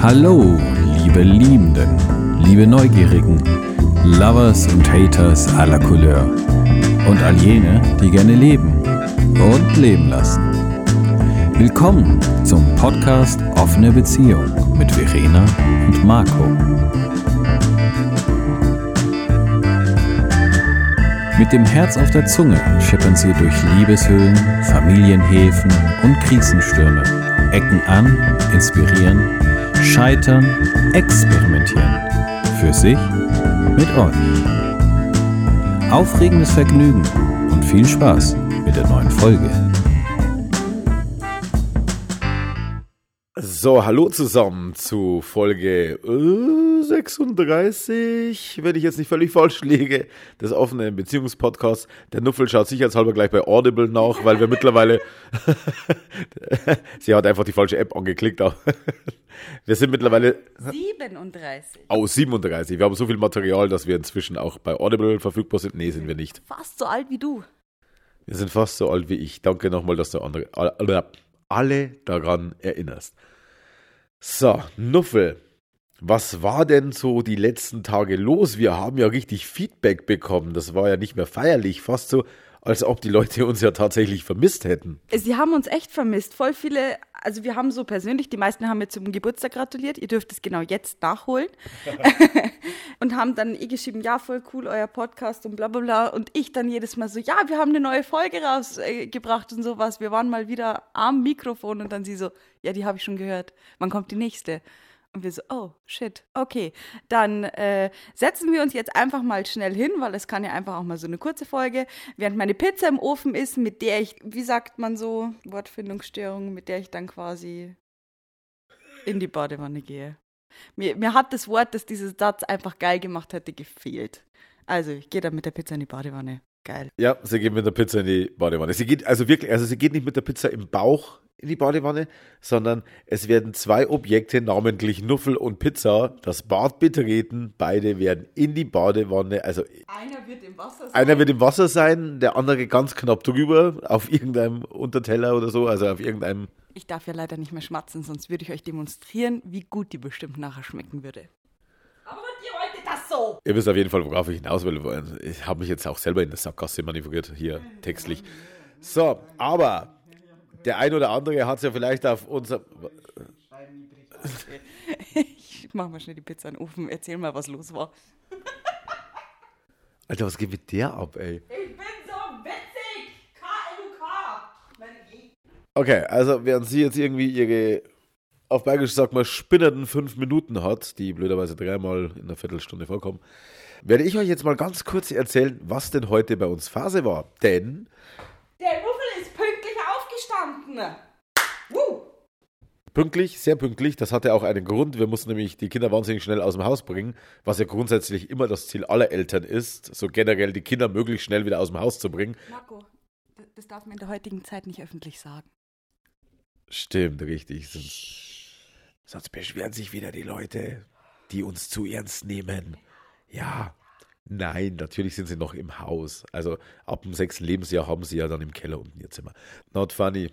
Hallo, liebe Liebenden, liebe Neugierigen, Lovers und Haters aller Couleur und all jene, die gerne leben und leben lassen. Willkommen zum Podcast Offene Beziehung mit Verena und Marco. Mit dem Herz auf der Zunge schippern sie durch Liebeshöhlen, Familienhäfen und Krisenstürme, ecken an, inspirieren, scheitern, experimentieren. Für sich, mit euch. Aufregendes Vergnügen und viel Spaß mit der neuen Folge. So, hallo zusammen zu Folge äh, 36, wenn ich jetzt nicht völlig falsch liege, des offenen Beziehungspodcasts. Der Nuffel schaut sicherheitshalber gleich bei Audible nach, weil wir mittlerweile, sie hat einfach die falsche App angeklickt. Wir sind mittlerweile, 37. oh, 37. Wir haben so viel Material, dass wir inzwischen auch bei Audible verfügbar sind. Nee, sind wir nicht. Fast so alt wie du. Wir sind fast so alt wie ich. Danke nochmal, dass du andere, alle, alle daran erinnerst. So, Nuffel, was war denn so die letzten Tage los? Wir haben ja richtig Feedback bekommen. Das war ja nicht mehr feierlich, fast so, als ob die Leute uns ja tatsächlich vermisst hätten. Sie haben uns echt vermisst. Voll viele, also wir haben so persönlich, die meisten haben mir zum Geburtstag gratuliert. Ihr dürft es genau jetzt nachholen. und haben dann eh geschrieben, ja, voll cool, euer Podcast und bla bla bla. Und ich dann jedes Mal so, ja, wir haben eine neue Folge rausgebracht und sowas. Wir waren mal wieder am Mikrofon und dann sie so, ja, die habe ich schon gehört. Wann kommt die nächste? Und wir so, oh, shit. Okay, dann äh, setzen wir uns jetzt einfach mal schnell hin, weil es kann ja einfach auch mal so eine kurze Folge, während meine Pizza im Ofen ist, mit der ich, wie sagt man so, Wortfindungsstörung, mit der ich dann quasi in die Badewanne gehe. Mir, mir hat das Wort, das dieses Satz einfach geil gemacht hätte, gefehlt. Also, ich gehe dann mit der Pizza in die Badewanne. Geil. Ja, sie geht mit der Pizza in die Badewanne. Sie geht also wirklich, also sie geht nicht mit der Pizza im Bauch in die Badewanne, sondern es werden zwei Objekte, namentlich Nuffel und Pizza, das Bad betreten. Beide werden in die Badewanne, also Einer wird im Wasser sein. einer wird im Wasser sein, der andere ganz knapp drüber, auf irgendeinem Unterteller oder so, also auf irgendeinem. Ich darf ja leider nicht mehr schmatzen, sonst würde ich euch demonstrieren, wie gut die bestimmt nachher schmecken würde. Aber ihr wolltet das so. Ihr wisst auf jeden Fall, worauf ich hinaus will. Ich habe mich jetzt auch selber in der Sackgasse manövriert, hier textlich. So, aber der ein oder andere hat es ja vielleicht auf unser. Ich mach mal schnell die Pizza in den Ofen. Erzähl mal, was los war. Alter, was geht mit der ab, ey? Ich bin so witzig! K-L-U-K! Okay, also während sie jetzt irgendwie ihre, auf Bayerisch sagt man, spinnernden fünf Minuten hat, die blöderweise dreimal in einer Viertelstunde vorkommen, werde ich euch jetzt mal ganz kurz erzählen, was denn heute bei uns Phase war. Denn Der Muffel ist pünktlich aufgestanden. Woo! pünktlich, sehr pünktlich, das hatte auch einen Grund. Wir mussten nämlich die Kinder wahnsinnig schnell aus dem Haus bringen, was ja grundsätzlich immer das Ziel aller Eltern ist, so generell die Kinder möglichst schnell wieder aus dem Haus zu bringen. Marco, das darf man in der heutigen Zeit nicht öffentlich sagen. Stimmt, richtig. Sonst, sonst beschweren sich wieder die Leute, die uns zu ernst nehmen. Ja, nein, natürlich sind sie noch im Haus. Also ab dem sechsten Lebensjahr haben sie ja dann im Keller unten ihr Zimmer. Not funny.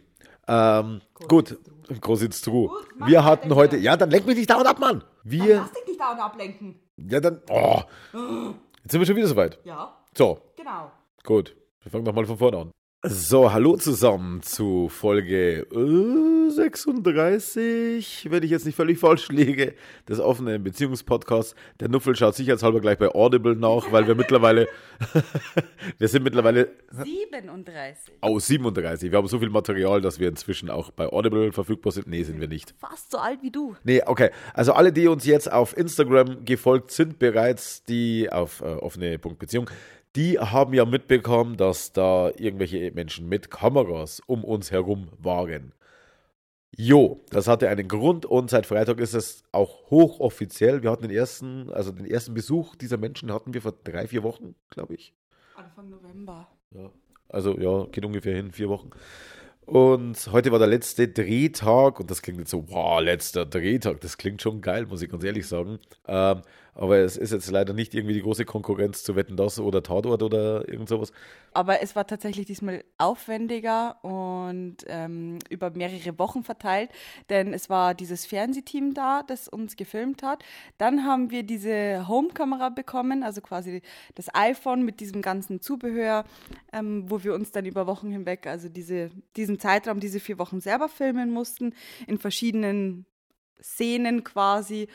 Ähm, gut, groß ins True. Gut, Wir hatten heute, Digga. ja, dann leck mich nicht dauernd ab, Mann. Wir, Lass dich nicht dauernd ablenken. ja, dann, oh, jetzt sind wir schon wieder soweit. Ja, So, genau. Gut, wir fangen nochmal von vorne an. So, hallo zusammen zu Folge äh, 36, wenn ich jetzt nicht völlig falsch liege, des offenen Beziehungspodcasts. Der Nuffel schaut sicherheitshalber gleich bei Audible nach, weil wir mittlerweile, wir sind mittlerweile, 37. oh, 37. Wir haben so viel Material, dass wir inzwischen auch bei Audible verfügbar sind. Nee, sind wir nicht. Fast so alt wie du. Nee, okay. Also alle, die uns jetzt auf Instagram gefolgt sind, bereits die auf äh, offene.beziehung, die haben ja mitbekommen, dass da irgendwelche Menschen mit Kameras um uns herum waren. Jo, das hatte einen Grund und seit Freitag ist es auch hochoffiziell. Wir hatten den ersten, also den ersten Besuch dieser Menschen hatten wir vor drei, vier Wochen, glaube ich. Anfang November. Ja. Also ja, geht ungefähr hin, vier Wochen. Und heute war der letzte Drehtag und das klingt jetzt so, wow, letzter Drehtag, das klingt schon geil, muss ich ganz ehrlich sagen. Ähm, Aber es ist jetzt leider nicht irgendwie die große Konkurrenz zu Wetten das oder Tatort oder irgend sowas. Aber es war tatsächlich diesmal aufwendiger und ähm, über mehrere Wochen verteilt, denn es war dieses Fernsehteam da, das uns gefilmt hat. Dann haben wir diese Home-Kamera bekommen, also quasi das iPhone mit diesem ganzen Zubehör, ähm, wo wir uns dann über Wochen hinweg, also diese, diesen Zeitraum, diese vier Wochen selber filmen mussten, in verschiedenen Szenen quasi.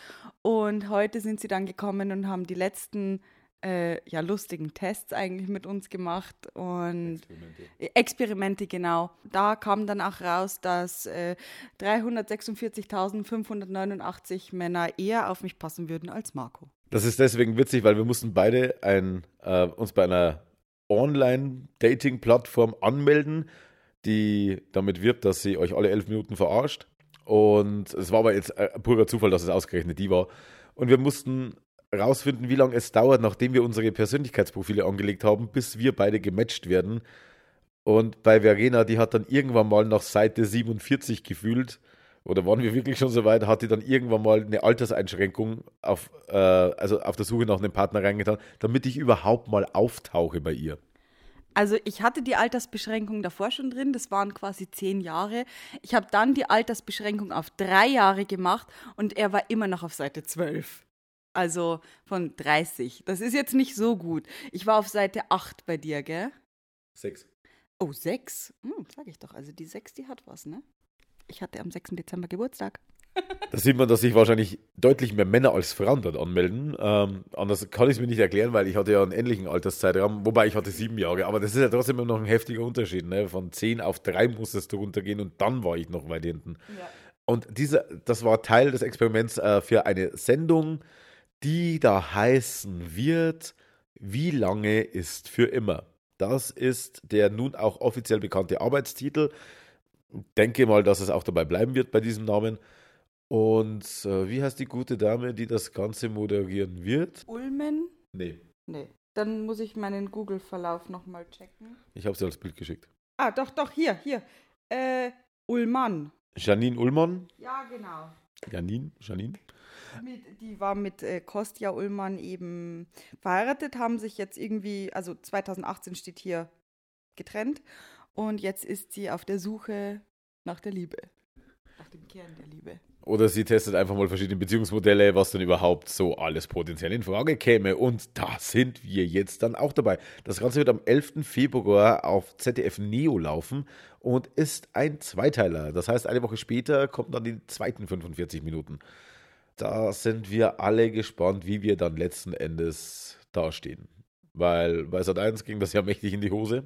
Und heute sind sie dann gekommen und haben die letzten äh, ja, lustigen Tests eigentlich mit uns gemacht und Experimente. Experimente, genau. Da kam dann auch raus, dass äh, 346.589 Männer eher auf mich passen würden als Marco. Das ist deswegen witzig, weil wir mussten beide ein, äh, uns bei einer Online-Dating-Plattform anmelden, die damit wirbt, dass sie euch alle elf Minuten verarscht. Und es war aber jetzt äh, purer Zufall, dass es ausgerechnet die war. Und wir mussten rausfinden, wie lange es dauert, nachdem wir unsere Persönlichkeitsprofile angelegt haben, bis wir beide gematcht werden. Und bei Verena, die hat dann irgendwann mal nach Seite 47 gefühlt, oder waren wir wirklich schon so weit, hat die dann irgendwann mal eine Alterseinschränkung auf, äh, also auf der Suche nach einem Partner reingetan, damit ich überhaupt mal auftauche bei ihr. Also ich hatte die Altersbeschränkung davor schon drin, das waren quasi zehn Jahre. Ich habe dann die Altersbeschränkung auf drei Jahre gemacht und er war immer noch auf Seite 12. Also von 30. Das ist jetzt nicht so gut. Ich war auf Seite 8 bei dir, gell? 6. Oh, 6? Hm, sag ich doch. Also die 6, die hat was, ne? Ich hatte am 6. Dezember Geburtstag. Da sieht man, dass sich wahrscheinlich deutlich mehr Männer als Frauen dort anmelden. Ähm, anders kann ich es mir nicht erklären, weil ich hatte ja einen ähnlichen Alterszeitraum, wobei ich hatte sieben Jahre. Aber das ist ja trotzdem immer noch ein heftiger Unterschied. Ne? Von zehn auf drei musstest du runtergehen und dann war ich noch weit hinten. Ja. Und diese, das war Teil des Experiments äh, für eine Sendung, die da heißen wird, wie lange ist für immer. Das ist der nun auch offiziell bekannte Arbeitstitel. Denke mal, dass es auch dabei bleiben wird bei diesem Namen. Und äh, wie heißt die gute Dame, die das Ganze moderieren wird? Ulmen? Nee. Nee. Dann muss ich meinen Google-Verlauf nochmal checken. Ich habe sie als Bild geschickt. Ah, doch, doch, hier, hier. Äh, Ullmann. Janine Ullmann? Ja, genau. Janine? Janine? Mit, die war mit äh, Kostja Ullmann eben verheiratet, haben sich jetzt irgendwie, also 2018 steht hier getrennt und jetzt ist sie auf der Suche nach der Liebe. Nach dem Kern der Liebe. Oder sie testet einfach mal verschiedene Beziehungsmodelle, was dann überhaupt so alles potenziell in Frage käme. Und da sind wir jetzt dann auch dabei. Das Ganze wird am 11. Februar auf ZDF Neo laufen und ist ein Zweiteiler. Das heißt, eine Woche später kommen dann die zweiten 45 Minuten. Da sind wir alle gespannt, wie wir dann letzten Endes dastehen. Weil bei Sat 1 ging das ja mächtig in die Hose.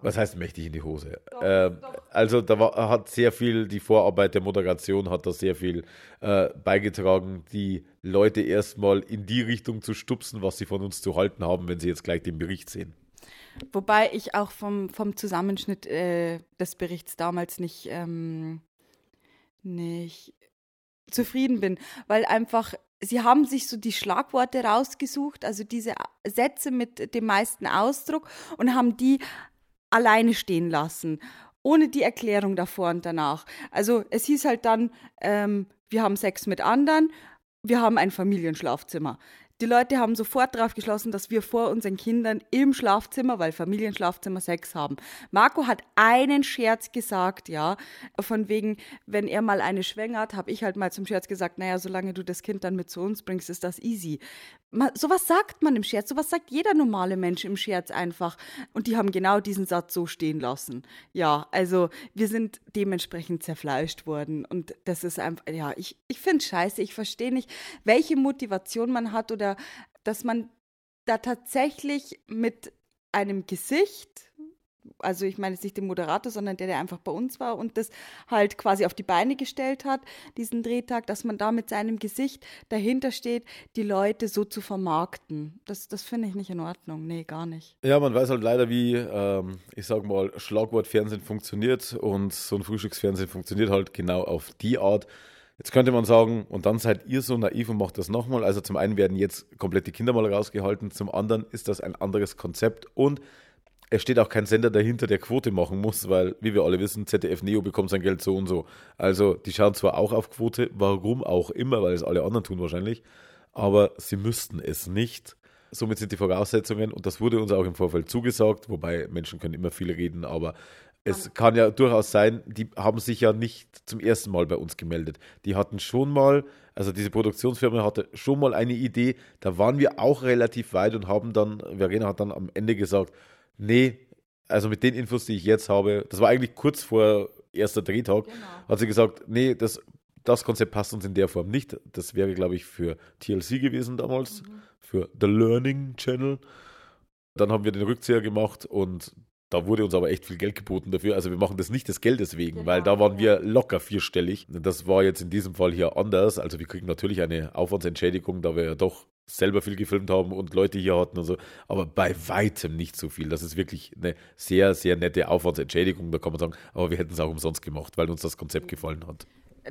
Was heißt mächtig in die Hose? Doch, ähm, doch. Also da war, hat sehr viel, die Vorarbeit der Moderation hat da sehr viel äh, beigetragen, die Leute erstmal in die Richtung zu stupsen, was sie von uns zu halten haben, wenn sie jetzt gleich den Bericht sehen. Wobei ich auch vom, vom Zusammenschnitt äh, des Berichts damals nicht, ähm, nicht zufrieden bin, weil einfach sie haben sich so die Schlagworte rausgesucht, also diese Sätze mit dem meisten Ausdruck und haben die alleine stehen lassen, ohne die Erklärung davor und danach. Also es hieß halt dann, ähm, wir haben Sex mit anderen, wir haben ein Familienschlafzimmer. Die Leute haben sofort darauf geschlossen, dass wir vor unseren Kindern im Schlafzimmer, weil Familienschlafzimmer Sex haben. Marco hat einen Scherz gesagt, ja, von wegen, wenn er mal eine schwängert, habe ich halt mal zum Scherz gesagt, naja, solange du das Kind dann mit zu uns bringst, ist das easy. Man, sowas sagt man im Scherz, sowas sagt jeder normale Mensch im Scherz einfach. Und die haben genau diesen Satz so stehen lassen. Ja, also wir sind dementsprechend zerfleischt worden. Und das ist einfach, ja, ich, ich finde es scheiße. Ich verstehe nicht, welche Motivation man hat oder dass man da tatsächlich mit einem Gesicht also ich meine jetzt nicht den Moderator, sondern der, der einfach bei uns war und das halt quasi auf die Beine gestellt hat, diesen Drehtag, dass man da mit seinem Gesicht dahinter steht, die Leute so zu vermarkten. Das, das finde ich nicht in Ordnung. Nee, gar nicht. Ja, man weiß halt leider, wie, ähm, ich sag mal, Schlagwortfernsehen funktioniert und so ein Frühstücksfernsehen funktioniert halt genau auf die Art. Jetzt könnte man sagen, und dann seid ihr so naiv und macht das nochmal. Also zum einen werden jetzt komplett die Kinder mal rausgehalten, zum anderen ist das ein anderes Konzept und es steht auch kein Sender dahinter, der Quote machen muss, weil, wie wir alle wissen, ZDF Neo bekommt sein Geld so und so. Also, die schauen zwar auch auf Quote, warum auch immer, weil es alle anderen tun wahrscheinlich, aber sie müssten es nicht. Somit sind die Voraussetzungen, und das wurde uns auch im Vorfeld zugesagt, wobei Menschen können immer viel reden, aber es kann ja durchaus sein, die haben sich ja nicht zum ersten Mal bei uns gemeldet. Die hatten schon mal, also diese Produktionsfirma hatte schon mal eine Idee, da waren wir auch relativ weit und haben dann, Verena hat dann am Ende gesagt, nee, also mit den Infos, die ich jetzt habe, das war eigentlich kurz vor erster Drehtag, genau. hat sie gesagt, nee, das, das Konzept passt uns in der Form nicht. Das wäre, glaube ich, für TLC gewesen damals, mhm. für The Learning Channel. Dann haben wir den Rückzieher gemacht und da wurde uns aber echt viel Geld geboten dafür. Also wir machen das nicht des Geldes wegen, genau, weil da waren wir locker vierstellig. Das war jetzt in diesem Fall hier anders. Also wir kriegen natürlich eine Aufwandsentschädigung, da wir ja doch selber viel gefilmt haben und Leute hier hatten und so, aber bei weitem nicht so viel. Das ist wirklich eine sehr, sehr nette Aufwandsentschädigung, da kann man sagen, aber wir hätten es auch umsonst gemacht, weil uns das Konzept gefallen hat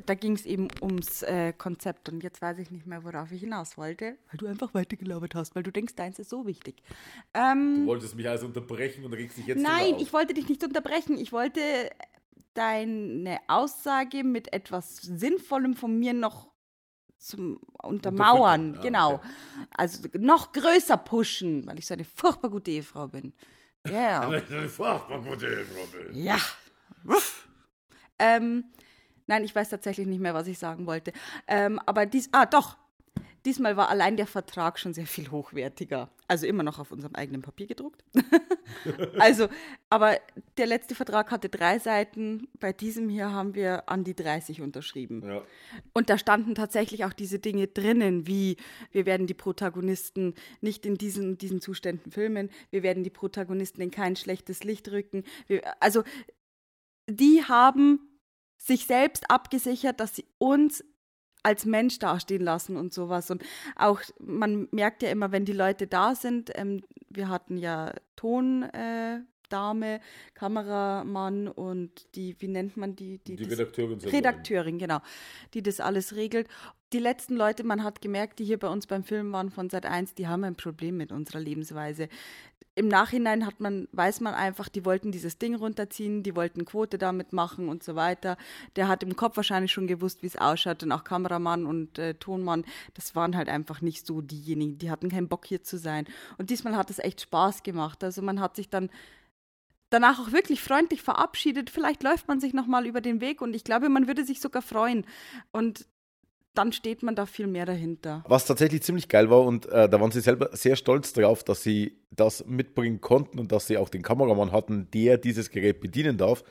da ging es eben ums äh, Konzept und jetzt weiß ich nicht mehr, worauf ich hinaus wollte, weil du einfach weitergelabert hast, weil du denkst, deins ist so wichtig. Ähm, du wolltest mich also unterbrechen und regst dich jetzt Nein, ich wollte dich nicht unterbrechen. Ich wollte deine Aussage mit etwas Sinnvollem von mir noch zum Untermauern, ah, genau. Okay. Also noch größer pushen, weil ich so eine furchtbar gute Ehefrau bin. Ja. Yeah. eine furchtbar gute Ehefrau bin. Ja. Ähm, Nein, ich weiß tatsächlich nicht mehr, was ich sagen wollte. Ähm, aber dies, ah, doch. Diesmal war allein der Vertrag schon sehr viel hochwertiger. Also immer noch auf unserem eigenen Papier gedruckt. also, aber der letzte Vertrag hatte drei Seiten. Bei diesem hier haben wir an die 30 unterschrieben. Ja. Und da standen tatsächlich auch diese Dinge drinnen, wie wir werden die Protagonisten nicht in diesen, diesen Zuständen filmen, wir werden die Protagonisten in kein schlechtes Licht rücken. Wir, also, die haben sich selbst abgesichert, dass sie uns als Mensch dastehen lassen und sowas. Und auch, man merkt ja immer, wenn die Leute da sind, ähm, wir hatten ja Tondame, äh, Kameramann und die, wie nennt man die? Die, die Redakteurin. Redakteurin, genau, die das alles regelt die letzten Leute, man hat gemerkt, die hier bei uns beim Film waren von Sat 1, die haben ein Problem mit unserer Lebensweise. Im Nachhinein hat man, weiß man einfach, die wollten dieses Ding runterziehen, die wollten Quote damit machen und so weiter. Der hat im Kopf wahrscheinlich schon gewusst, wie es ausschaut und auch Kameramann und äh, Tonmann, das waren halt einfach nicht so diejenigen, die hatten keinen Bock hier zu sein. Und diesmal hat es echt Spaß gemacht. Also man hat sich dann danach auch wirklich freundlich verabschiedet. Vielleicht läuft man sich nochmal über den Weg und ich glaube, man würde sich sogar freuen. Und dann steht man da viel mehr dahinter. Was tatsächlich ziemlich geil war und äh, da waren sie selber sehr stolz darauf, dass sie das mitbringen konnten und dass sie auch den Kameramann hatten, der dieses Gerät bedienen darf.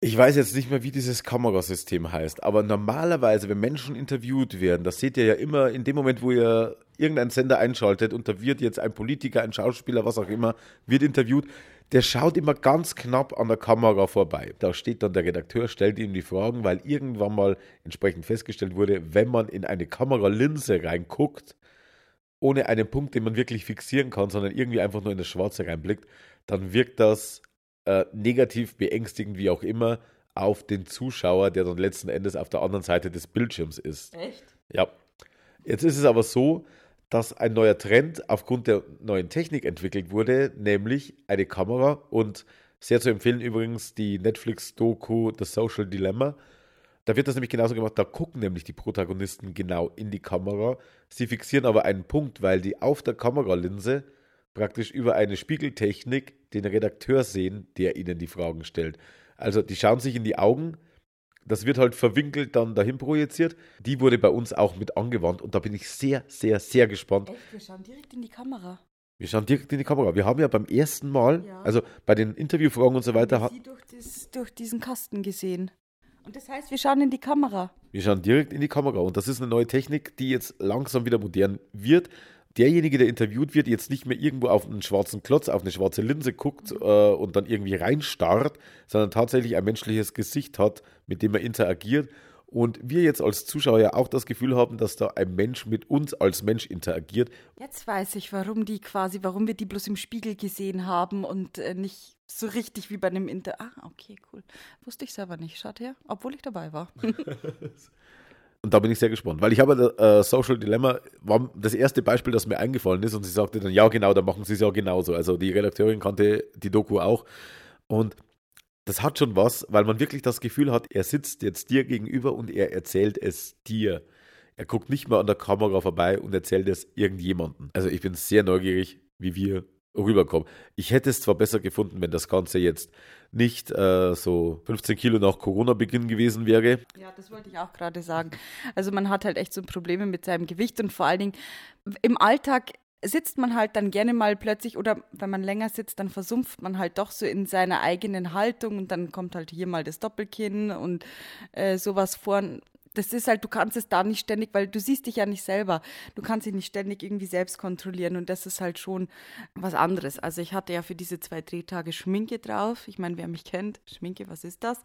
Ich weiß jetzt nicht mehr, wie dieses Kamerasystem heißt, aber normalerweise, wenn Menschen interviewt werden, das seht ihr ja immer in dem Moment, wo ihr irgendeinen Sender einschaltet und da wird jetzt ein Politiker, ein Schauspieler, was auch immer, wird interviewt, der schaut immer ganz knapp an der Kamera vorbei. Da steht dann der Redakteur, stellt ihm die Fragen, weil irgendwann mal entsprechend festgestellt wurde, wenn man in eine Kameralinse reinguckt, ohne einen Punkt, den man wirklich fixieren kann, sondern irgendwie einfach nur in das Schwarze reinblickt, dann wirkt das äh, negativ, beängstigend, wie auch immer, auf den Zuschauer, der dann letzten Endes auf der anderen Seite des Bildschirms ist. Echt? Ja. Jetzt ist es aber so, dass ein neuer Trend aufgrund der neuen Technik entwickelt wurde, nämlich eine Kamera und sehr zu empfehlen übrigens die Netflix-Doku The Social Dilemma. Da wird das nämlich genauso gemacht, da gucken nämlich die Protagonisten genau in die Kamera. Sie fixieren aber einen Punkt, weil die auf der Kameralinse praktisch über eine Spiegeltechnik den Redakteur sehen, der ihnen die Fragen stellt. Also die schauen sich in die Augen, das wird halt verwinkelt dann dahin projiziert. Die wurde bei uns auch mit angewandt und da bin ich sehr, sehr, sehr gespannt. Echt? Wir schauen direkt in die Kamera. Wir schauen direkt in die Kamera. Wir haben ja beim ersten Mal, ja. also bei den Interviewfragen und so weiter, haben sie durch, das, durch diesen Kasten gesehen. Und das heißt, wir schauen in die Kamera. Wir schauen direkt in die Kamera und das ist eine neue Technik, die jetzt langsam wieder modern wird derjenige, der interviewt wird, jetzt nicht mehr irgendwo auf einen schwarzen Klotz, auf eine schwarze Linse guckt äh, und dann irgendwie reinstarrt, sondern tatsächlich ein menschliches Gesicht hat, mit dem er interagiert. Und wir jetzt als Zuschauer ja auch das Gefühl haben, dass da ein Mensch mit uns als Mensch interagiert. Jetzt weiß ich, warum die quasi, warum wir die bloß im Spiegel gesehen haben und äh, nicht so richtig wie bei einem Inter. Ah, okay, cool. Wusste ich selber nicht. Schaut her, obwohl ich dabei war. Und da bin ich sehr gespannt, weil ich habe äh, Social Dilemma war das erste Beispiel, das mir eingefallen ist und sie sagte dann, ja genau, dann machen sie es ja genauso. Also die Redakteurin kannte die Doku auch und das hat schon was, weil man wirklich das Gefühl hat, er sitzt jetzt dir gegenüber und er erzählt es dir. Er guckt nicht mal an der Kamera vorbei und erzählt es irgendjemandem. Also ich bin sehr neugierig, wie wir rüberkommen. Ich hätte es zwar besser gefunden, wenn das Ganze jetzt nicht äh, so 15 Kilo nach Corona-Beginn gewesen wäre. Ja, das wollte ich auch gerade sagen. Also man hat halt echt so Probleme mit seinem Gewicht und vor allen Dingen im Alltag sitzt man halt dann gerne mal plötzlich oder wenn man länger sitzt, dann versumpft man halt doch so in seiner eigenen Haltung und dann kommt halt hier mal das Doppelkinn und äh, sowas vor das ist halt, du kannst es da nicht ständig, weil du siehst dich ja nicht selber. Du kannst dich nicht ständig irgendwie selbst kontrollieren und das ist halt schon was anderes. Also ich hatte ja für diese zwei Drehtage Schminke drauf. Ich meine, wer mich kennt, Schminke, was ist das?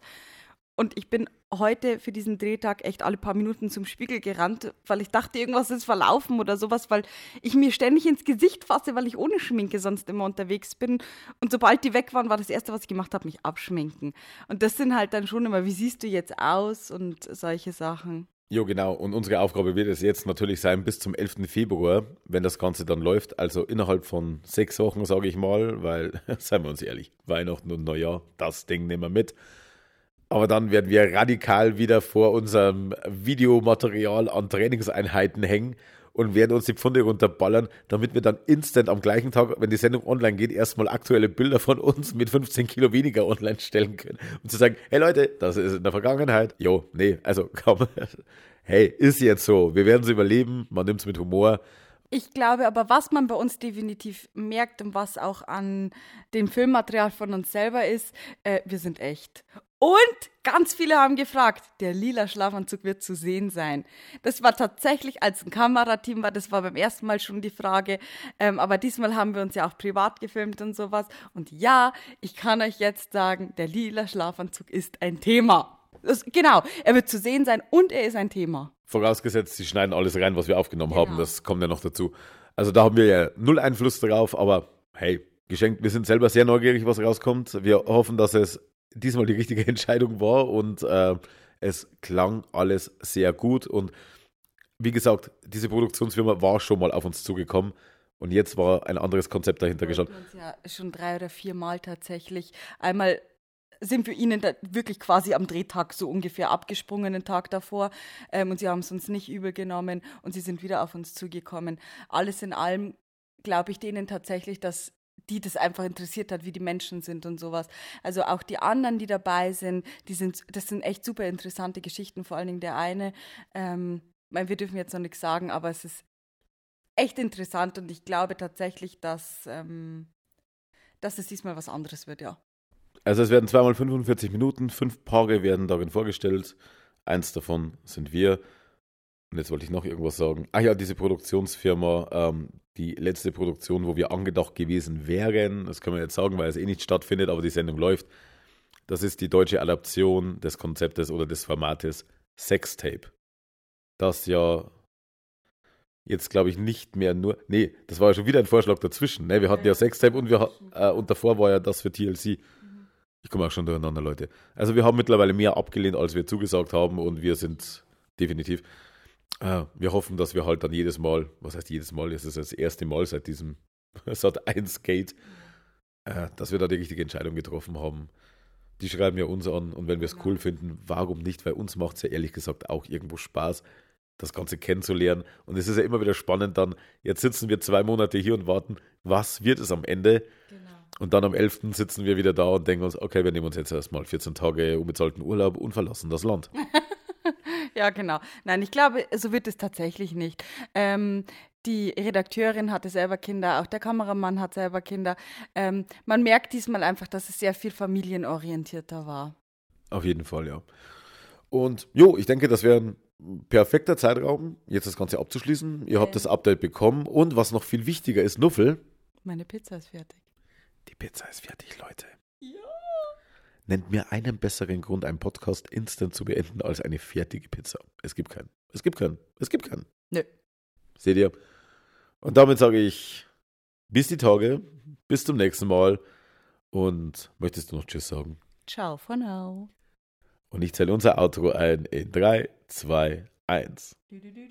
Und ich bin heute für diesen Drehtag echt alle paar Minuten zum Spiegel gerannt, weil ich dachte, irgendwas ist verlaufen oder sowas, weil ich mir ständig ins Gesicht fasse, weil ich ohne Schminke sonst immer unterwegs bin. Und sobald die weg waren, war das Erste, was ich gemacht habe, mich abschminken. Und das sind halt dann schon immer, wie siehst du jetzt aus und solche Sachen. Jo, genau. Und unsere Aufgabe wird es jetzt natürlich sein, bis zum 11. Februar, wenn das Ganze dann läuft. Also innerhalb von sechs Wochen, sage ich mal, weil, seien wir uns ehrlich, Weihnachten und Neujahr, das Ding nehmen wir mit. Aber dann werden wir radikal wieder vor unserem Videomaterial an Trainingseinheiten hängen und werden uns die Pfunde runterballern, damit wir dann instant am gleichen Tag, wenn die Sendung online geht, erstmal aktuelle Bilder von uns mit 15 Kilo weniger online stellen können. Und zu sagen, hey Leute, das ist in der Vergangenheit. Jo, nee, also komm. Hey, ist jetzt so. Wir werden es überleben. Man nimmt es mit Humor. Ich glaube aber, was man bei uns definitiv merkt und was auch an dem Filmmaterial von uns selber ist, äh, wir sind echt. Und ganz viele haben gefragt, der lila Schlafanzug wird zu sehen sein. Das war tatsächlich, als ein Kamerateam war, das war beim ersten Mal schon die Frage. Ähm, aber diesmal haben wir uns ja auch privat gefilmt und sowas. Und ja, ich kann euch jetzt sagen, der lila Schlafanzug ist ein Thema. Das, genau, er wird zu sehen sein und er ist ein Thema. Vorausgesetzt, sie schneiden alles rein, was wir aufgenommen genau. haben. Das kommt ja noch dazu. Also da haben wir ja null Einfluss darauf, aber hey, geschenkt. Wir sind selber sehr neugierig, was rauskommt. Wir hoffen, dass es diesmal die richtige Entscheidung war und äh, es klang alles sehr gut. Und wie gesagt, diese Produktionsfirma war schon mal auf uns zugekommen. Und jetzt war ein anderes Konzept dahinter geschaut. uns ja schon drei oder vier Mal tatsächlich. Einmal sind wir ihnen wirklich quasi am Drehtag so ungefähr abgesprungen, den Tag davor. Ähm, und sie haben es uns nicht übel genommen und sie sind wieder auf uns zugekommen. Alles in allem glaube ich denen tatsächlich, dass die das einfach interessiert hat, wie die Menschen sind und sowas. Also auch die anderen, die dabei sind, die sind, das sind echt super interessante Geschichten, vor allen Dingen der eine. Ähm, wir dürfen jetzt noch nichts sagen, aber es ist echt interessant und ich glaube tatsächlich, dass, ähm, dass es diesmal was anderes wird, ja. Also es werden zweimal 45 Minuten, fünf Paare werden darin vorgestellt. Eins davon sind wir. Und jetzt wollte ich noch irgendwas sagen. Ach ja, diese Produktionsfirma, ähm, die letzte Produktion, wo wir angedacht gewesen wären, das können wir jetzt sagen, weil es eh nicht stattfindet, aber die Sendung läuft. Das ist die deutsche Adaption des Konzeptes oder des Formates Sextape. Das ja jetzt, glaube ich, nicht mehr nur. Nee, das war ja schon wieder ein Vorschlag dazwischen. Ne? Wir hatten ja Sextape und, wir, äh, und davor war ja das für TLC. Ich komme auch schon durcheinander, Leute. Also wir haben mittlerweile mehr abgelehnt, als wir zugesagt haben und wir sind definitiv wir hoffen, dass wir halt dann jedes Mal, was heißt jedes Mal, es ist das erste Mal seit diesem Sat 1 Gate, dass wir da die richtige Entscheidung getroffen haben. Die schreiben ja uns an und wenn wir es cool finden, warum nicht? Weil uns macht es ja ehrlich gesagt auch irgendwo Spaß, das Ganze kennenzulernen. Und es ist ja immer wieder spannend dann, jetzt sitzen wir zwei Monate hier und warten, was wird es am Ende? Genau. Und dann am 11. sitzen wir wieder da und denken uns, okay, wir nehmen uns jetzt erstmal 14 Tage unbezahlten Urlaub und verlassen das Land. ja, genau. Nein, ich glaube, so wird es tatsächlich nicht. Ähm, die Redakteurin hatte selber Kinder, auch der Kameramann hat selber Kinder. Ähm, man merkt diesmal einfach, dass es sehr viel familienorientierter war. Auf jeden Fall, ja. Und jo, ich denke, das wäre ein perfekter Zeitraum, jetzt das Ganze abzuschließen. Ihr habt das Update bekommen und was noch viel wichtiger ist, Nuffel. Meine Pizza ist fertig. Die Pizza ist fertig, Leute. Ja. Nennt mir einen besseren Grund, einen Podcast instant zu beenden, als eine fertige Pizza. Es gibt keinen. Es gibt keinen. Es gibt keinen. Nö. Seht ihr? Und damit sage ich, bis die Tage, bis zum nächsten Mal. Und möchtest du noch Tschüss sagen? Ciao for now. Und ich zähle unser Outro ein in 3, 2, 1. Du, du, du,